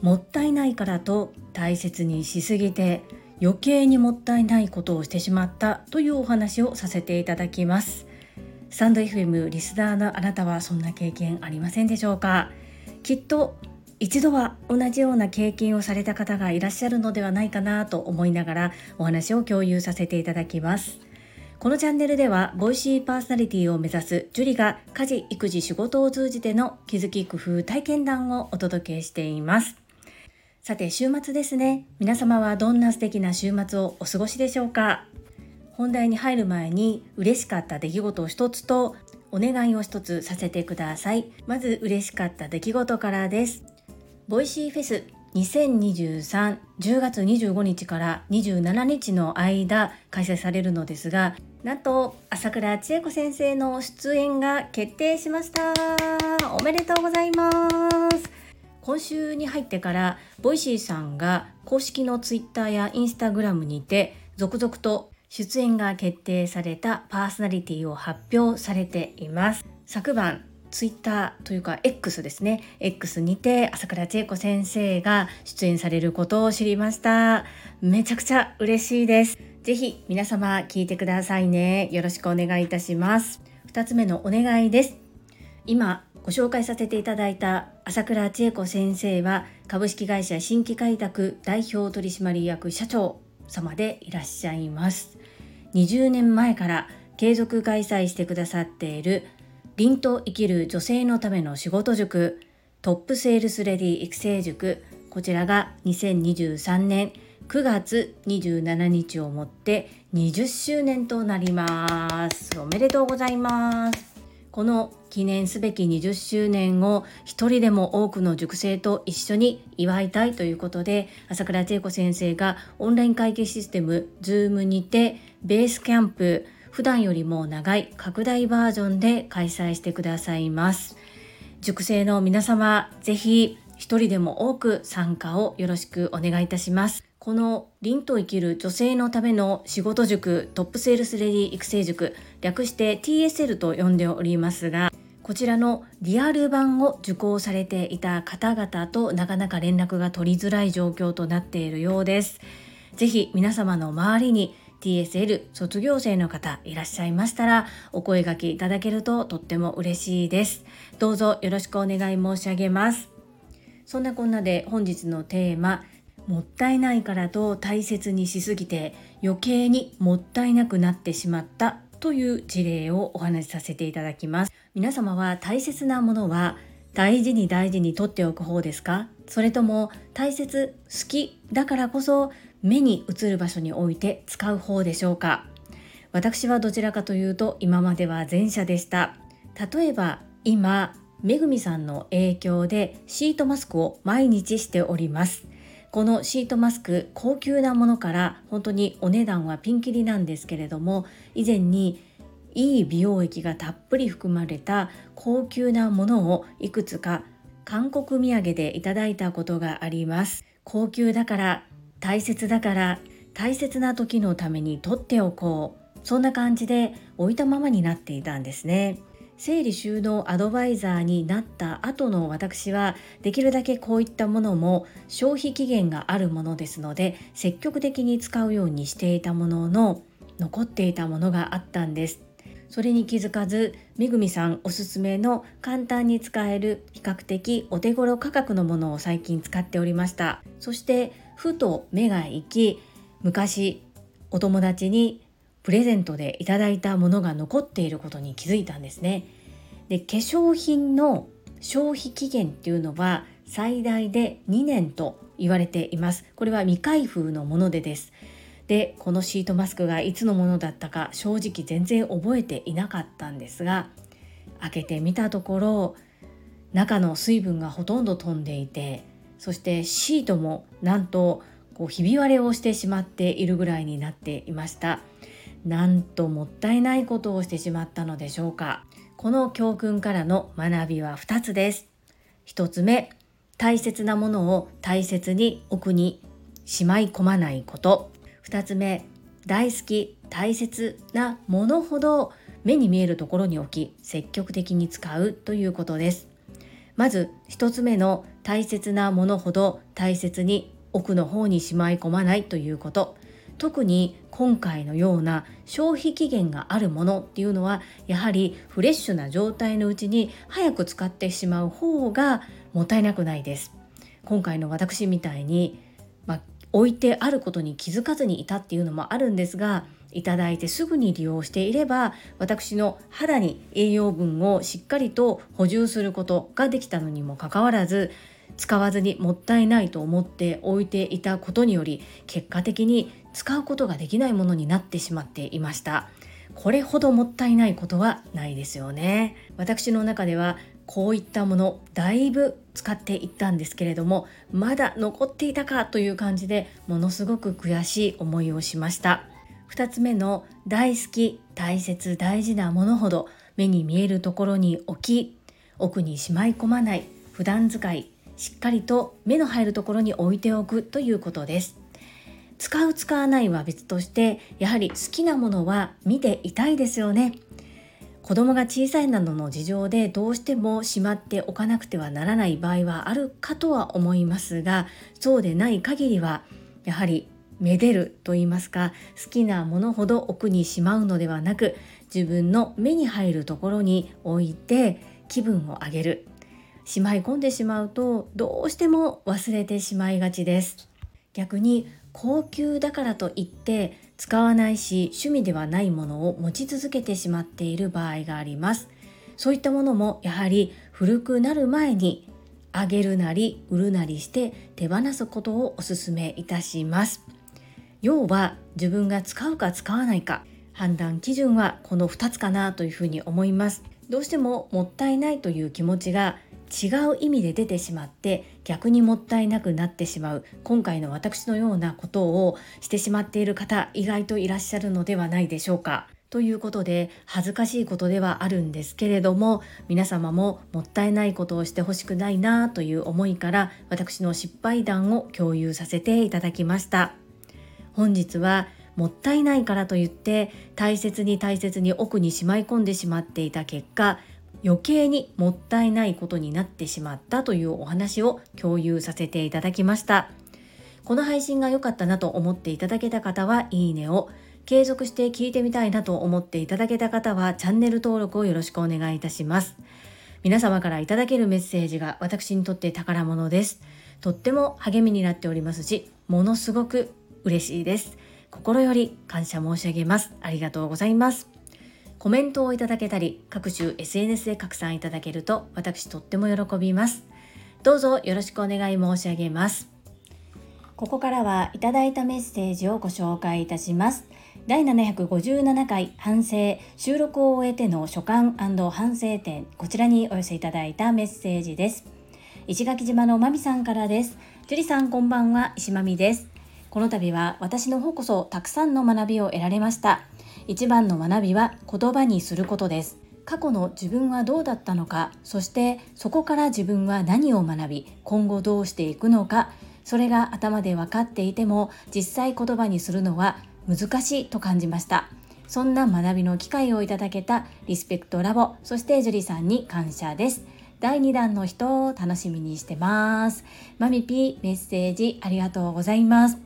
もったいないからと大切にしすぎて余計にもったいないことをしてしまったというお話をさせていただきます。スタンド FM リスナーのあなたはそんな経験ありませんでしょうか？きっと一度は同じような経験をされた方がいらっしゃるのではないかなと思いながらお話を共有させていただきます。このチャンネルではボイシーパーソナリティを目指すジュリが家事育児仕事を通じての気づき工夫体験談をお届けしています。さて週末ですね。皆様はどんな素敵な週末をお過ごしでしょうか？本題に入る前に嬉しかった出来事を一つとお願いを一つさせてください。まず嬉しかった出来事からです。 Voicy フェス2023 10月25日から27日の間開催されるのですがなんと朝倉千恵子先生の出演が決定しました。おめでとうございます。今週に入ってから Voicy さんが公式のツイッターやインスタグラムにて続々と出演が決定されたパーソナリティを発表されています。昨晩ツイッターというか X ですね。X にて朝倉千恵子先生が出演されることを知りました。めちゃくちゃ嬉しいです。ぜひ皆様聞いてくださいね。よろしくお願いいたします。2つ目のお願いです。今ご紹介させていただいた朝倉千恵子先生は株式会社新規開拓代表取締役社長様でいらっしゃいます。20年前から継続開催してくださっている凛と生きる女性のための仕事塾トップセールスレディ育成塾。こちらが2023年9月27日をもって20周年となります。おめでとうございます。この記念すべき20周年を一人でも多くの塾生と一緒に祝いたいということで朝倉千恵子先生がオンライン会計システム Zoom にてベースキャンプ普段よりも長い拡大バージョンで開催してくださいます塾生の皆様ぜひ一人でも多く参加をよろしくお願いいたしますこの凛と生きる女性のための仕事塾トップセールスレディ育成塾略して TSL と呼んでおりますがこちらのリアル版を受講されていた方々となかなか連絡が取りづらい状況となっているようです。ぜひ皆様の周りに TSL 卒業生の方いらっしゃいましたらお声掛けいただけるととっても嬉しいです。どうぞよろしくお願い申し上げます。そんなこんなで本日のテーマもったいないからと大切にしすぎて余計にもったいなくなってしまったという事例をお話しさせていただきます皆様は大切なものは大事に大事に取っておく方ですか？それとも大切好きだからこそ目に映る場所に置いて使う方でしょうか？私はどちらかというと今までは前者でした。例えば今めぐみさんの影響でシートマスクを毎日しております。このシートマスク高級なものから本当にお値段はピンキリなんですけれども以前にいい美容液がたっぷり含まれた高級なものをいくつか韓国土産でいただいたことがあります。高級だから大切だから大切な時のために取っておこう。そんな感じで置いたままになっていたんですね。整理収納アドバイザーになった後の私はできるだけこういったものも消費期限があるものですので積極的に使うようにしていたものの残っていたものがあったんです。それに気づかずめぐみさんおすすめの簡単に使える比較的お手頃価格のものを最近使っておりました。そしてふと目が行き昔お友達にプレゼントでいただいたものが残っていることに気づいたんですね。で化粧品の消費期限っていうのは最大で2年と言われています。これは未開封のものでです。でこのシートマスクがいつのものだったか正直全然覚えていなかったんですが開けてみたところ中の水分がほとんど飛んでいてそしてシートもなんとこうひび割れをしてしまっているぐらいになっていました。なんともったいないことをしてしまったのでしょうか。この教訓からの学びは2つです。1つ目大切なものを大切に奥にしまい込まないこと。2つ目大好き大切なものほど目に見えるところに置き積極的に使うということです。まず1つ目の大切なものほど大切に奥の方にしまい込まないということ。特に今回のような消費期限があるものっていうのはやはりフレッシュな状態のうちに早く使ってしまう方がもったいなくないです。今回の私みたいに、まあ、置いてあることに気づかずにいたっていうのもあるんですがいただいてすぐに利用していれば私の肌に栄養分をしっかりと補充することができたのにもかかわらず使わずにもったいないと思って置いていたことにより結果的に使うことができないものになってしまっていました。これほどもったいないことはないですよね。私の中ではこういったものだいぶ使っていったんですけれどもまだ残っていたかという感じでものすごく悔しい思いをしました。2つ目の大好き大切大事なものほど目に見えるところに置き奥にしまい込まない普段使いしっかりと目の入るところに置いておくということです。使う使わないは別としてやはり好きなものは見ていたいですよね。子供が小さいなどの事情でどうしてもしまっておかなくてはならない場合はあるかとは思いますがそうでない限りはやはりめでると言いますか好きなものほど奥にしまうのではなく自分の目に入るところに置いて気分を上げる。しまい込んでしまうとどうしても忘れてしまいがちです。逆に高級だからといって使わないし趣味ではないものを持ち続けてしまっている場合があります。そういったものもやはり古くなる前にあげるなり売るなりして手放すことをお勧めいたします。要は自分が使うか使わないか判断基準はこの2つかなというふうに思います。どうしてももったいないという気持ちが違う意味で出てしまって逆にもったいなくなってしまう今回の私のようなことをしてしまっている方意外といらっしゃるのではないでしょうか。ということで恥ずかしいことではあるんですけれども皆様ももったいないことをしてほしくないなという思いから私の失敗談を共有させていただきました本日はもったいないからといって大切に大切に奥にしまい込んでしまっていた結果余計にもったいないことになってしまったというお話を共有させていただきました。この配信が良かったなと思っていただけた方はいいねを。継続して聞いてみたいなと思っていただけた方はチャンネル登録をよろしくお願いいたします。皆様からいただけるメッセージが私にとって宝物です。とっても励みになっておりますしものすごく嬉しいです。心より感謝申し上げます。ありがとうございます。コメントをいただけたり各種 SNS で拡散いただけると私とっても喜びます。どうぞよろしくお願い申し上げます。ここからはいただいたメッセージをご紹介いたします。第757回反省収録を終えての所感反省点こちらにお寄せいただいたメッセージです。石垣島のまみさんからです。樹里さんこんばんは。石まみです。この度は私の方こそたくさんの学びを得られました。一番の学びは言葉にすることです。過去の自分はどうだったのかそしてそこから自分は何を学び今後どうしていくのかそれが頭で分かっていても実際言葉にするのは難しいと感じました。そんな学びの機会をいただけたリスペクトラボそして樹里さんに感謝です。第2弾の人を楽しみにしてます。マミピーメッセージありがとうございます。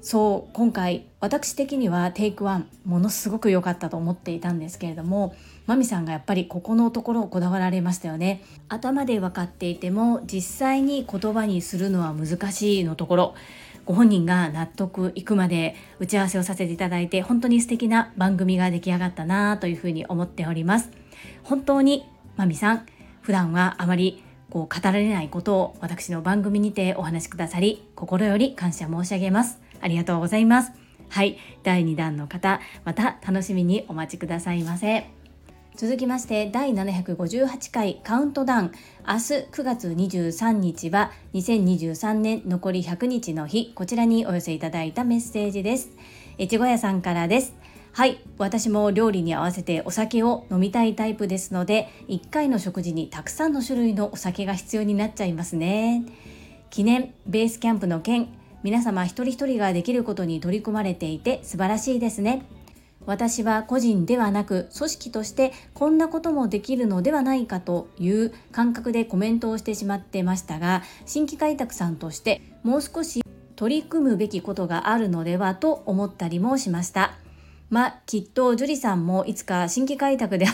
そう今回私的にはテイクワンものすごく良かったと思っていたんですけれどもマミさんがやっぱりここのところをこだわられましたよね。頭で分かっていても実際に言葉にするのは難しいのところご本人が納得いくまで打ち合わせをさせていただいて本当に素敵な番組が出来上がったなというふうに思っております。本当にマミさん普段はあまりこう語られないことを私の番組にてお話しくださり心より感謝申し上げます。ありがとうございます。はい、第2弾の方、また楽しみにお待ちくださいませ。続きまして第758回カウントダウン。明日9月23日は2023年残り100日の日。こちらにお寄せいただいたメッセージです。越後屋さんからです。はい。私も料理に合わせてお酒を飲みたいタイプですので1回の食事にたくさんの種類のお酒が必要になっちゃいますね。記念ベースキャンプの件。皆様一人一人ができることに取り組まれていて素晴らしいですね。私は個人ではなく組織としてこんなこともできるのではないかという感覚でコメントをしてしまってましたが新規開拓さんとしてもう少し取り組むべきことがあるのではと思ったりもしました。まあきっと樹里さんもいつか新規開拓で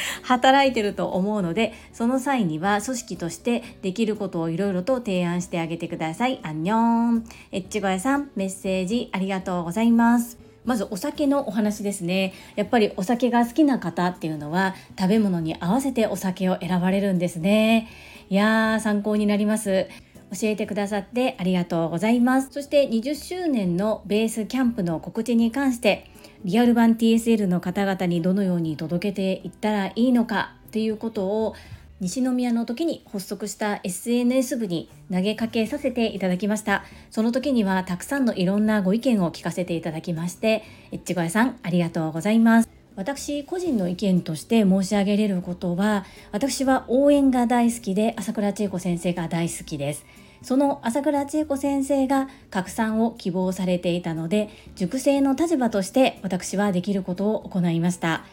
働いてると思うのでその際には組織としてできることをいろいろと提案してあげてください。アンニョンエッチゴヤさんメッセージありがとうございます。まずお酒のお話ですね。やっぱりお酒が好きな方っていうのは食べ物に合わせてお酒を選ばれるんですね。いやー参考になります。教えてくださってありがとうございます。そして20周年のベースキャンプの告知に関してリアル版 TSL の方々にどのように届けていったらいいのかっていうことを西宮の時に発足した SNS 部に投げかけさせていただきました。その時にはたくさんのいろんなご意見を聞かせていただきましてえっちごやさんありがとうございます。私個人の意見として申し上げれることは私は応援が大好きで朝倉千恵子先生が大好きです。その朝倉千恵子先生が拡散を希望されていたので塾生の立場として私はできることを行いました。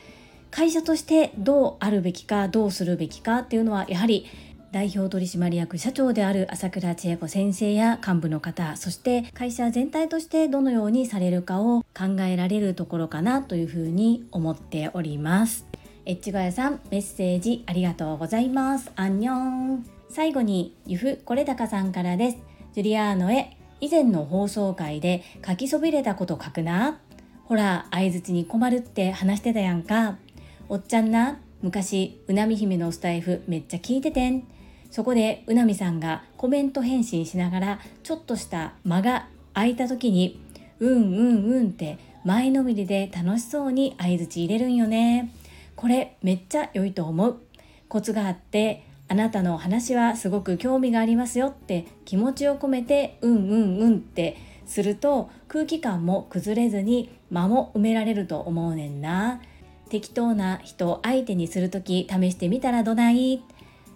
会社としてどうあるべきかどうするべきかっていうのはやはり代表取締役社長である朝倉千恵子先生や幹部の方そして会社全体としてどのようにされるかを考えられるところかなというふうに思っております。エッチガヤさんメッセージありがとうございます。アンニョン。最後にゆふこれたかさんからです。ジュリアーノへ以前の放送回で書きそびれたこと書くな。ほら相づちに困るって話してたやんか。おっちゃんな昔うなみ姫のスタイフめっちゃ聞いててん。そこでうなみさんがコメント返信しながらちょっとした間が空いた時にうんうんうんって前のめりで楽しそうに相づち入れるんよね。これめっちゃ良いと思う。コツがあってあなたの話はすごく興味がありますよって気持ちを込めてうんうんうんってすると空気感も崩れずに間も埋められると思うねんな。適当な人相手にする時試してみたらどない？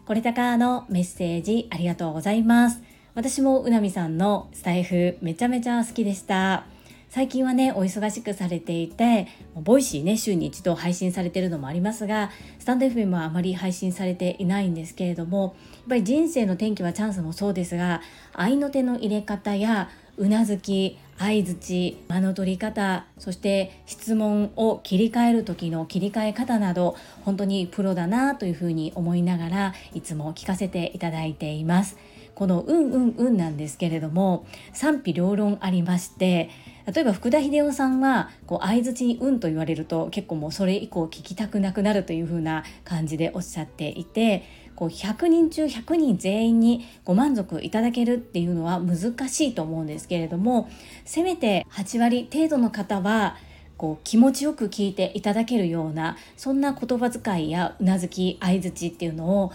これたかのメッセージありがとうございます。私もうなみさんのスタエフめちゃめちゃ好きでした。最近はねお忙しくされていて Voicy ね週に一度配信されてるのもありますがスタンド FM はあまり配信されていないんですけれどもやっぱり人生の転機はチャンスもそうですが合いの手の入れ方やうなずき相づち間の取り方そして質問を切り替える時の切り替え方など本当にプロだなというふうに思いながらいつも聞かせていただいています。この「うんうんうん」なんですけれども賛否両論ありまして例えば福田秀夫さんはこう相づちに「うん」と言われると結構もうそれ以降聞きたくなくなるというふうな感じでおっしゃっていてこう100人中100人全員にご満足いただけるっていうのは難しいと思うんですけれどもせめて8割程度の方はこう気持ちよく聞いていただけるようなそんな言葉遣いやうなずき相づちっていうのを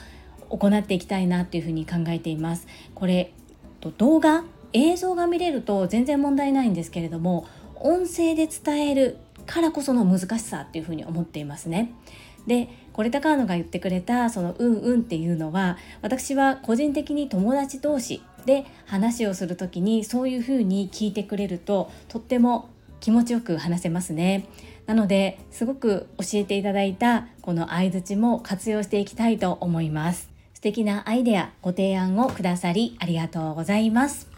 行っていきたいなっていうふうに考えています。これ動画映像が見れると全然問題ないんですけれども音声で伝えるからこその難しさっていうふうに思っていますね。でこれ高野が言ってくれたその「うんうん」っていうのは私は個人的に友達同士で話をする時にそういうふうに聞いてくれるととっても気持ちよく話せますね。なのですごく教えていただいたこの相づちも活用していきたいと思います。素敵なアイデアご提案をくださりありがとうございます。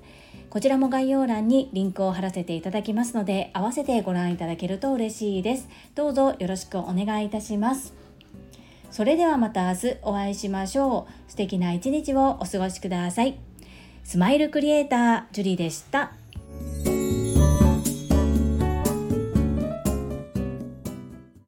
こちらも概要欄にリンクを貼らせていただきますので、合わせてご覧いただけると嬉しいです。どうぞよろしくお願いいたします。それではまた明日お会いしましょう素敵な一日をお過ごしくださいスマイルクリエイタージュリでした